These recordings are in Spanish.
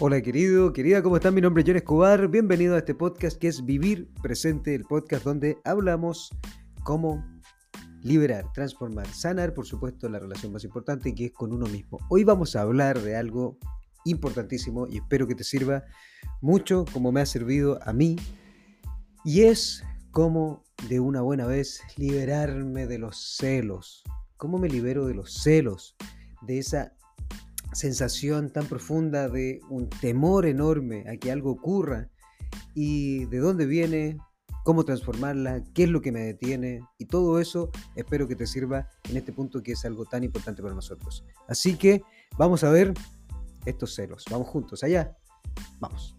Hola querido, querida, ¿cómo están? Mi nombre es John Escobar. Bienvenido a este podcast que es Vivir Presente, el podcast donde hablamos cómo liberar, transformar, sanar, por supuesto, la relación más importante que es con uno mismo. Hoy vamos a hablar de algo importantísimo y espero que te sirva mucho como me ha servido a mí y es cómo de una buena vez liberarme de los celos. ¿Cómo me libero de los celos? De esa sensación tan profunda de un temor enorme a que algo ocurra y de dónde viene, cómo transformarla, qué es lo que me detiene y todo eso espero que te sirva en este punto que es algo tan importante para nosotros. Así que vamos a ver estos celos. Vamos juntos allá. Vamos.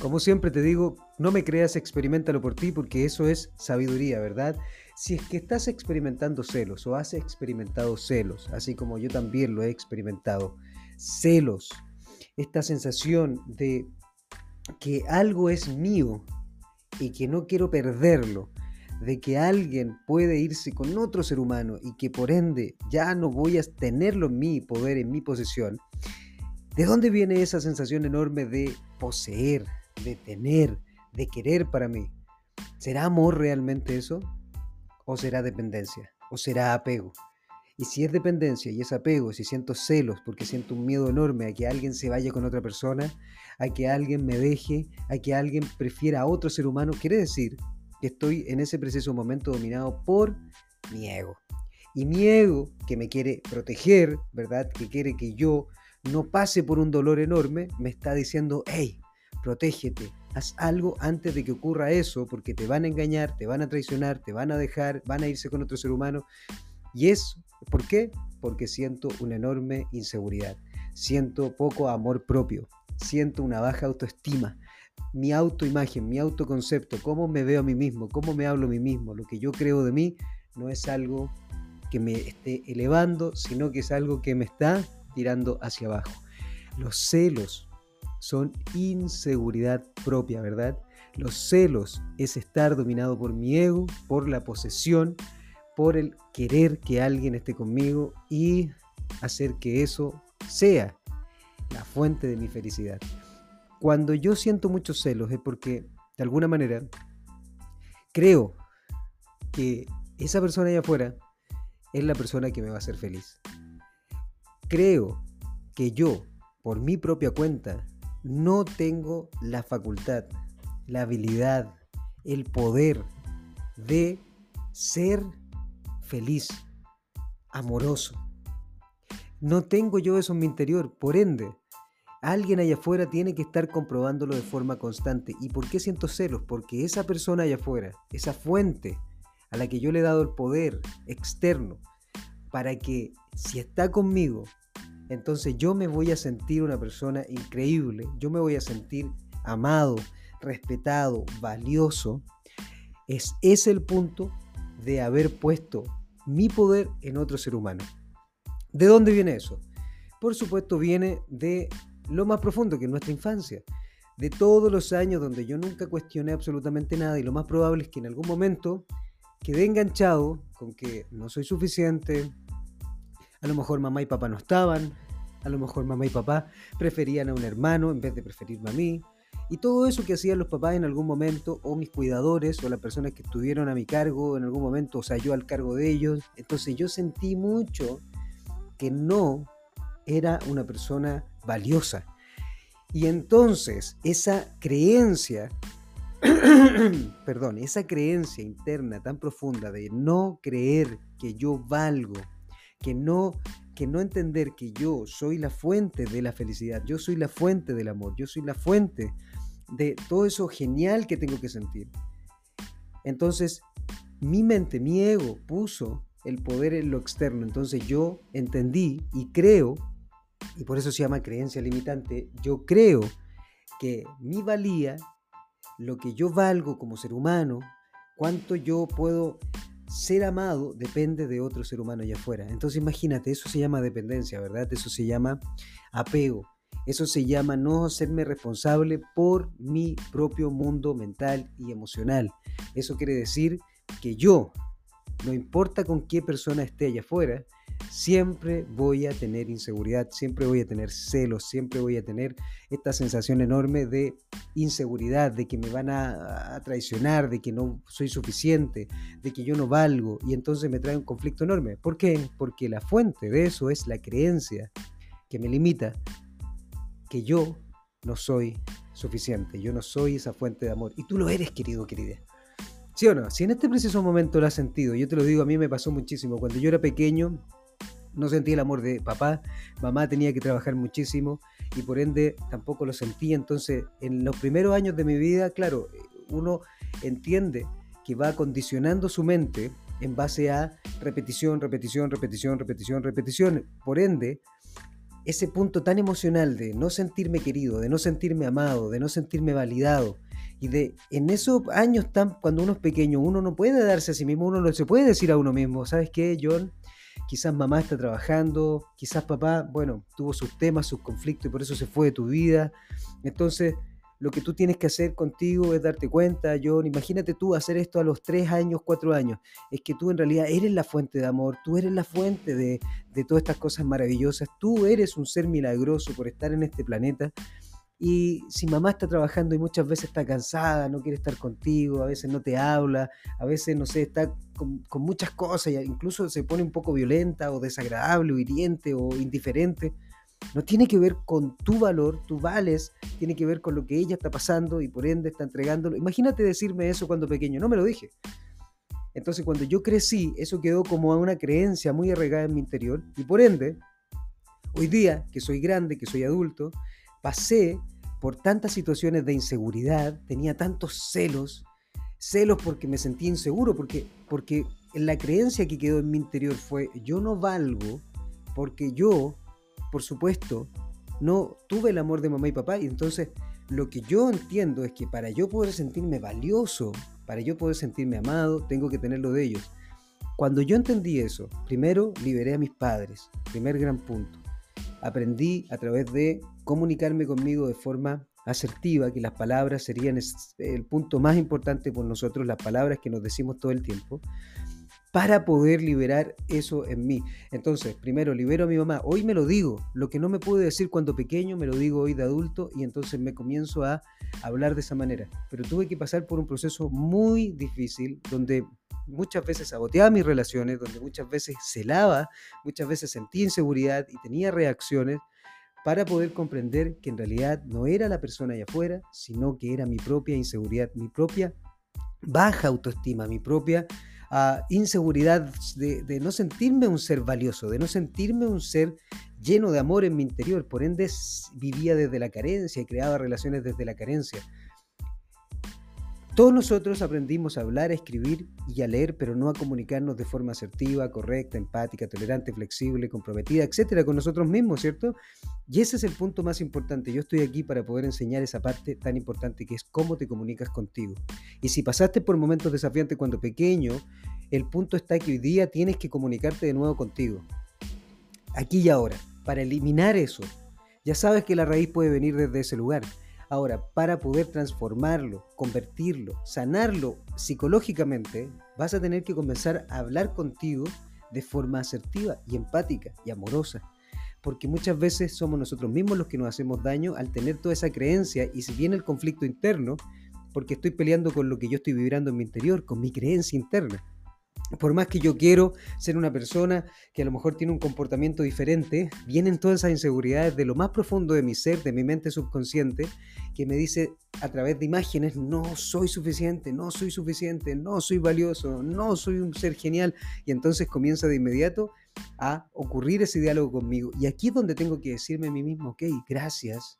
Como siempre te digo, no me creas, experimentalo por ti porque eso es sabiduría, ¿verdad? Si es que estás experimentando celos o has experimentado celos, así como yo también lo he experimentado, celos, esta sensación de que algo es mío y que no quiero perderlo, de que alguien puede irse con otro ser humano y que por ende ya no voy a tenerlo en mi poder, en mi posesión, ¿de dónde viene esa sensación enorme de poseer, de tener, de querer para mí. ¿Será amor realmente eso? ¿O será dependencia? ¿O será apego? Y si es dependencia y es apego, si siento celos porque siento un miedo enorme a que alguien se vaya con otra persona, a que alguien me deje, a que alguien prefiera a otro ser humano, quiere decir que estoy en ese preciso momento dominado por mi ego. Y mi ego, que me quiere proteger, ¿verdad? Que quiere que yo no pase por un dolor enorme, me está diciendo, hey, protégete, haz algo antes de que ocurra eso, porque te van a engañar, te van a traicionar, te van a dejar, van a irse con otro ser humano. Y es, ¿por qué? Porque siento una enorme inseguridad, siento poco amor propio, siento una baja autoestima. Mi autoimagen, mi autoconcepto, cómo me veo a mí mismo, cómo me hablo a mí mismo, lo que yo creo de mí, no es algo que me esté elevando, sino que es algo que me está tirando hacia abajo. Los celos, son inseguridad propia, ¿verdad? Los celos es estar dominado por mi ego, por la posesión, por el querer que alguien esté conmigo y hacer que eso sea la fuente de mi felicidad. Cuando yo siento muchos celos es porque, de alguna manera, creo que esa persona allá afuera es la persona que me va a hacer feliz. Creo que yo, por mi propia cuenta, no tengo la facultad, la habilidad, el poder de ser feliz, amoroso. No tengo yo eso en mi interior, por ende, alguien allá afuera tiene que estar comprobándolo de forma constante. ¿Y por qué siento celos? Porque esa persona allá afuera, esa fuente a la que yo le he dado el poder externo, para que si está conmigo entonces yo me voy a sentir una persona increíble, yo me voy a sentir amado, respetado, valioso. Es, es el punto de haber puesto mi poder en otro ser humano. ¿De dónde viene eso? Por supuesto viene de lo más profundo que es nuestra infancia, de todos los años donde yo nunca cuestioné absolutamente nada y lo más probable es que en algún momento quedé enganchado con que no soy suficiente, a lo mejor mamá y papá no estaban, a lo mejor mamá y papá preferían a un hermano en vez de preferirme a mí. Y todo eso que hacían los papás en algún momento, o mis cuidadores, o las personas que estuvieron a mi cargo en algún momento, o sea, yo al cargo de ellos. Entonces yo sentí mucho que no era una persona valiosa. Y entonces esa creencia, perdón, esa creencia interna tan profunda de no creer que yo valgo, que no, que no entender que yo soy la fuente de la felicidad, yo soy la fuente del amor, yo soy la fuente de todo eso genial que tengo que sentir. Entonces, mi mente, mi ego puso el poder en lo externo. Entonces yo entendí y creo, y por eso se llama creencia limitante, yo creo que mi valía, lo que yo valgo como ser humano, cuánto yo puedo ser amado depende de otro ser humano allá afuera. Entonces imagínate, eso se llama dependencia, ¿verdad? Eso se llama apego. Eso se llama no hacerme responsable por mi propio mundo mental y emocional. Eso quiere decir que yo, no importa con qué persona esté allá afuera, siempre voy a tener inseguridad, siempre voy a tener celos, siempre voy a tener esta sensación enorme de inseguridad, de que me van a, traicionar, de que no soy suficiente, de que yo no valgo, y entonces me trae un conflicto enorme. ¿Por qué? Porque la fuente de eso es la creencia que me limita, que yo no soy suficiente, yo no soy esa fuente de amor, y tú lo eres, querido, querida. ¿Sí o no? Si en este preciso momento lo has sentido, yo te lo digo, a mí me pasó muchísimo. Cuando yo era pequeño, no sentí el amor de papá, mamá tenía que trabajar muchísimo y por ende tampoco lo sentí. Entonces, en los primeros años de mi vida, claro, uno entiende que va condicionando su mente en base a repetición, repetición, repetición, repetición, repetición. Por ende, ese punto tan emocional de no sentirme querido, de no sentirme amado, de no sentirme validado, y de en esos años tan, cuando uno es pequeño, uno no puede darse a sí mismo, uno no se puede decir a uno mismo, ¿sabes qué, John? Quizás mamá está trabajando, quizás papá, bueno, tuvo sus temas, sus conflictos y por eso se fue de tu vida. Entonces, lo que tú tienes que hacer contigo es darte cuenta, John, imagínate tú hacer esto a los tres años, cuatro años, es que tú en realidad eres la fuente de amor, tú eres la fuente de, de todas estas cosas maravillosas, tú eres un ser milagroso por estar en este planeta y si mamá está trabajando y muchas veces está cansada, no quiere estar contigo, a veces no te habla, a veces, no sé, está con, muchas cosas, incluso se pone un poco violenta o desagradable o hiriente o indiferente, no tiene que ver con tu valor, tú vales, tiene que ver con lo que ella está pasando y por ende está entregándolo. Imagínate decirme eso cuando pequeño, no me lo dije. Entonces cuando yo crecí, eso quedó como una creencia muy arraigada en mi interior y por ende, hoy día que soy grande, que soy adulto, pasé por tantas situaciones de inseguridad, tenía tantos celos, celos porque me sentía inseguro, porque, porque la creencia que quedó en mi interior fue yo no valgo porque yo, por supuesto, no tuve el amor de mamá y papá y entonces lo que yo entiendo es que para yo poder sentirme valioso, para yo poder sentirme amado, tengo que tenerlo de ellos. Cuando yo entendí eso, primero liberé a mis padres, primer gran punto aprendí a través de comunicarme conmigo de forma asertiva, que las palabras serían el punto más importante por nosotros, las palabras que nos decimos todo el tiempo, para poder liberar eso en mí. Entonces, primero libero a mi mamá, hoy me lo digo, lo que no me pude decir cuando pequeño, me lo digo hoy de adulto y entonces me comienzo a hablar de esa manera. Pero tuve que pasar por un proceso muy difícil donde muchas veces saboteaba mis relaciones, donde muchas veces celaba, muchas veces sentía inseguridad y tenía reacciones para poder comprender que en realidad no era la persona allá afuera, sino que era mi propia inseguridad, mi propia baja autoestima, mi propia ah, inseguridad de, de, no sentirme un ser valioso, de no sentirme un ser lleno de amor en mi interior. Por ende, vivía desde la carencia y creaba relaciones desde la carencia. Todos nosotros aprendimos a hablar, a escribir y a leer, pero no a comunicarnos de forma asertiva, correcta, empática, tolerante, flexible, comprometida, etcétera, con nosotros mismos, ¿cierto? Y ese es el punto más importante. Yo estoy aquí para poder enseñar esa parte tan importante que es cómo te comunicas contigo. Y si pasaste por momentos desafiantes cuando pequeño, el punto está que hoy día tienes que comunicarte de nuevo contigo. Aquí y ahora, para eliminar eso. Ya sabes que la raíz puede venir desde ese lugar Ahora, para poder transformarlo, convertirlo, sanarlo psicológicamente, vas a tener que comenzar a hablar contigo de forma asertiva y empática y amorosa. Porque muchas veces somos nosotros mismos los que nos hacemos daño al tener toda esa creencia y si viene el conflicto interno, porque estoy peleando con lo que yo estoy vibrando en mi interior, con mi creencia interna por más que yo quiero ser una persona que a lo mejor tiene un comportamiento diferente, vienen todas esas inseguridades de lo más profundo de mi ser, de mi mente subconsciente, que me dice a través de imágenes, no soy suficiente, no soy suficiente, no soy valioso, no soy un ser genial. Y entonces comienza de inmediato a ocurrir ese diálogo conmigo. Y aquí es donde tengo que decirme a mí mismo, ok, gracias.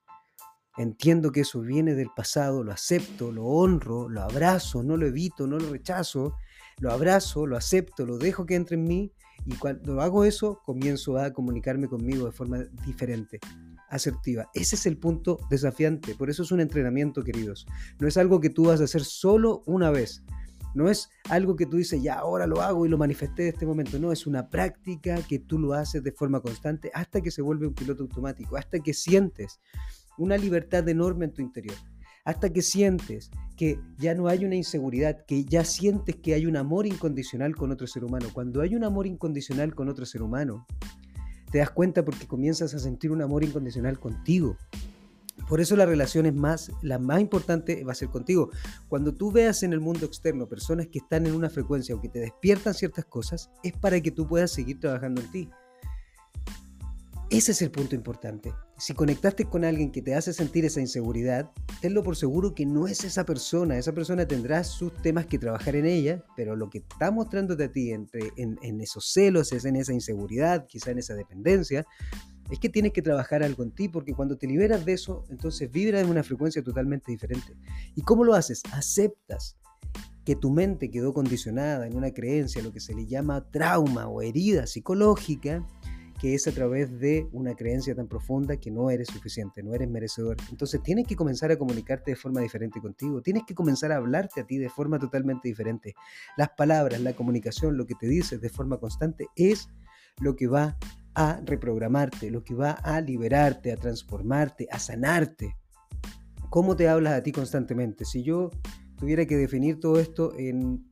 Entiendo que eso viene del pasado, lo acepto, lo honro, lo abrazo, no lo evito, no lo rechazo lo abrazo, lo acepto, lo dejo que entre en mí y cuando hago eso comienzo a comunicarme conmigo de forma diferente, asertiva. Ese es el punto desafiante, por eso es un entrenamiento, queridos. No es algo que tú vas a hacer solo una vez. No es algo que tú dices, ya ahora lo hago y lo manifesté de este momento. No, es una práctica que tú lo haces de forma constante hasta que se vuelve un piloto automático, hasta que sientes una libertad enorme en tu interior hasta que sientes que ya no hay una inseguridad, que ya sientes que hay un amor incondicional con otro ser humano. Cuando hay un amor incondicional con otro ser humano, te das cuenta porque comienzas a sentir un amor incondicional contigo. Por eso la relación es más, la más importante va a ser contigo. Cuando tú veas en el mundo externo personas que están en una frecuencia o que te despiertan ciertas cosas, es para que tú puedas seguir trabajando en ti. Ese es el punto importante. Si conectaste con alguien que te hace sentir esa inseguridad, tenlo por seguro que no es esa persona. Esa persona tendrá sus temas que trabajar en ella, pero lo que está mostrándote a ti entre, en, esos celos, es en esa inseguridad, quizá en esa dependencia, es que tienes que trabajar algo en ti, porque cuando te liberas de eso, entonces vibras en una frecuencia totalmente diferente. ¿Y cómo lo haces? Aceptas que tu mente quedó condicionada en una creencia, lo que se le llama trauma o herida psicológica, que es a través de una creencia tan profunda que no eres suficiente, no eres merecedor. Entonces tienes que comenzar a comunicarte de forma diferente contigo, tienes que comenzar a hablarte a ti de forma totalmente diferente. Las palabras, la comunicación, lo que te dices de forma constante es lo que va a reprogramarte, lo que va a liberarte, a transformarte, a sanarte. ¿Cómo te hablas a ti constantemente? Si yo tuviera que definir todo esto en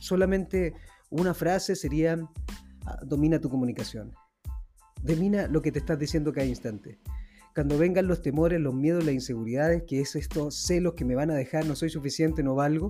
solamente una frase sería ah, domina tu comunicación. Domina lo que te estás diciendo cada instante. Cuando vengan los temores, los miedos, las inseguridades, que es estos celos que me van a dejar, no soy suficiente, no valgo,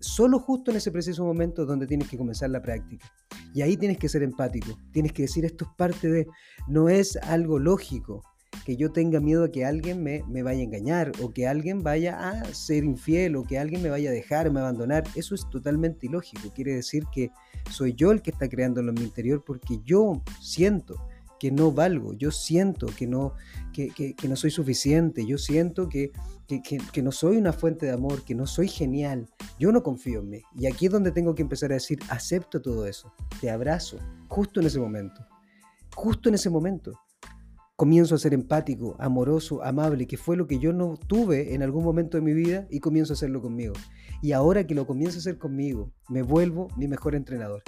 solo justo en ese preciso momento donde tienes que comenzar la práctica. Y ahí tienes que ser empático, tienes que decir esto es parte de, no es algo lógico que yo tenga miedo a que alguien me, me vaya a engañar o que alguien vaya a ser infiel o que alguien me vaya a dejar, me abandonar. Eso es totalmente ilógico. Quiere decir que soy yo el que está creándolo en mi interior porque yo siento que no valgo, yo siento que no, que, no soy suficiente, yo siento que, que, no soy una fuente de amor, que no soy genial, yo no confío en mí. Y aquí es donde tengo que empezar a decir, acepto todo eso, te abrazo, justo en ese momento, justo en ese momento. Comienzo a ser empático, amoroso, amable, que fue lo que yo no tuve en algún momento de mi vida y comienzo a hacerlo conmigo. Y ahora que lo comienzo a hacer conmigo, me vuelvo mi mejor entrenador.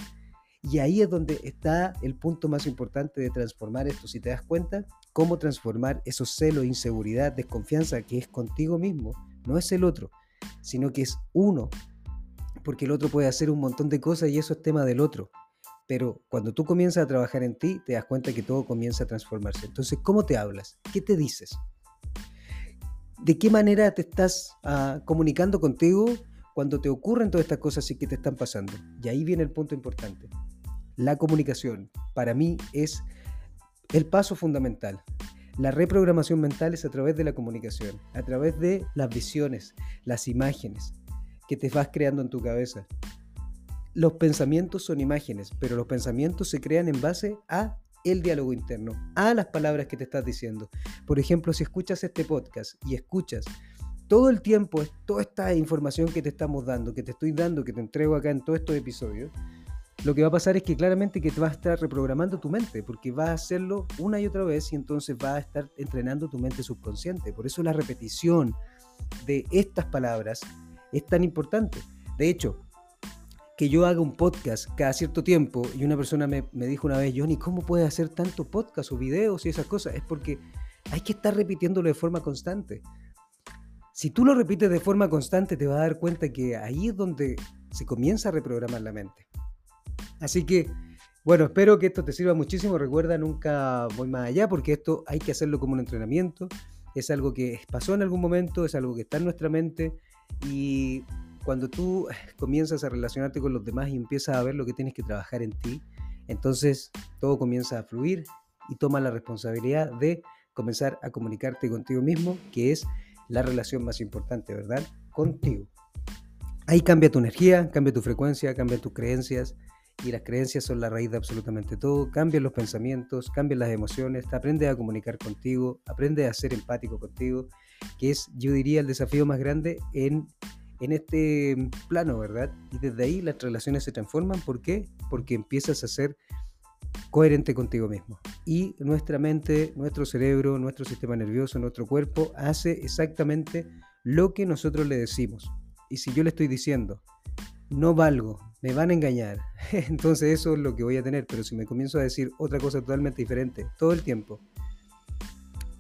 Y ahí es donde está el punto más importante de transformar esto. Si te das cuenta, cómo transformar esos celos, inseguridad, desconfianza que es contigo mismo, no es el otro, sino que es uno. Porque el otro puede hacer un montón de cosas y eso es tema del otro. Pero cuando tú comienzas a trabajar en ti, te das cuenta que todo comienza a transformarse. Entonces, ¿cómo te hablas? ¿Qué te dices? ¿De qué manera te estás ah, comunicando contigo cuando te ocurren todas estas cosas y que te están pasando? Y ahí viene el punto importante. La comunicación para mí es el paso fundamental. La reprogramación mental es a través de la comunicación, a través de las visiones, las imágenes que te vas creando en tu cabeza. Los pensamientos son imágenes, pero los pensamientos se crean en base a el diálogo interno, a las palabras que te estás diciendo. Por ejemplo, si escuchas este podcast y escuchas todo el tiempo toda esta información que te estamos dando, que te estoy dando, que te entrego acá en todos estos episodios, lo que va a pasar es que claramente que te a estar reprogramando tu mente, porque vas a hacerlo una y otra vez y entonces vas a estar entrenando tu mente subconsciente. Por eso la repetición de estas palabras es tan importante. De hecho, que yo haga un podcast cada cierto tiempo y una persona me, me dijo una vez, Johnny, ¿cómo puedes hacer tanto podcast o videos y esas cosas? Es porque hay que estar repitiéndolo de forma constante. Si tú lo repites de forma constante, te vas a dar cuenta que ahí es donde se comienza a reprogramar la mente. Así que, bueno, espero que esto te sirva muchísimo. Recuerda, nunca voy más allá porque esto hay que hacerlo como un entrenamiento. Es algo que pasó en algún momento, es algo que está en nuestra mente y cuando tú comienzas a relacionarte con los demás y empiezas a ver lo que tienes que trabajar en ti, entonces todo comienza a fluir y toma la responsabilidad de comenzar a comunicarte contigo mismo, que es la relación más importante, ¿verdad? Contigo. Ahí cambia tu energía, cambia tu frecuencia, cambia tus creencias, y las creencias son la raíz de absolutamente todo. Cambian los pensamientos, cambian las emociones, aprende a comunicar contigo, aprende a ser empático contigo, que es, yo diría, el desafío más grande en, en este plano, ¿verdad? Y desde ahí las relaciones se transforman. ¿Por qué? Porque empiezas a ser coherente contigo mismo. Y nuestra mente, nuestro cerebro, nuestro sistema nervioso, nuestro cuerpo hace exactamente lo que nosotros le decimos. Y si yo le estoy diciendo, no valgo, me van a engañar. Entonces eso es lo que voy a tener, pero si me comienzo a decir otra cosa totalmente diferente todo el tiempo,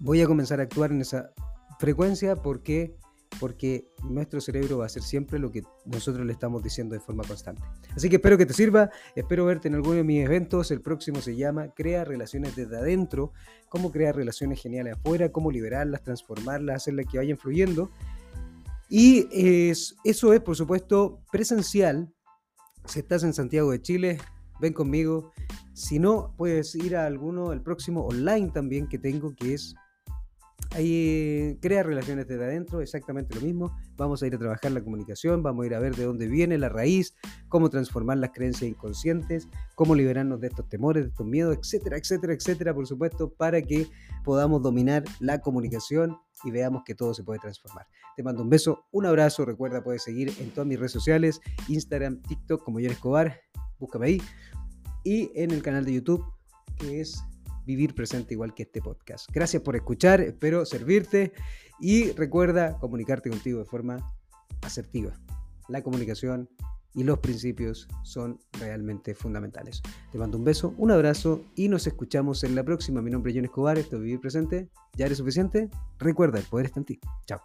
voy a comenzar a actuar en esa frecuencia porque porque nuestro cerebro va a hacer siempre lo que nosotros le estamos diciendo de forma constante. Así que espero que te sirva, espero verte en alguno de mis eventos, el próximo se llama Crea relaciones desde adentro, cómo crear relaciones geniales afuera, cómo liberarlas, transformarlas, hacerlas que vayan fluyendo. Y eso es, por supuesto, presencial. Si estás en Santiago de Chile, ven conmigo. Si no, puedes ir a alguno, el próximo online también que tengo, que es Ahí crea relaciones desde adentro, exactamente lo mismo. Vamos a ir a trabajar la comunicación, vamos a ir a ver de dónde viene la raíz, cómo transformar las creencias inconscientes, cómo liberarnos de estos temores, de estos miedos, etcétera, etcétera, etcétera, por supuesto, para que podamos dominar la comunicación y veamos que todo se puede transformar. Te mando un beso, un abrazo, recuerda puedes seguir en todas mis redes sociales, Instagram, TikTok como John Escobar, búscame ahí, y en el canal de YouTube que es vivir presente igual que este podcast. Gracias por escuchar, espero servirte y recuerda comunicarte contigo de forma asertiva. La comunicación y los principios son realmente fundamentales. Te mando un beso, un abrazo y nos escuchamos en la próxima. Mi nombre es John Escobar, esto es Vivir Presente. ¿Ya eres suficiente? Recuerda, el poder está en ti. Chao.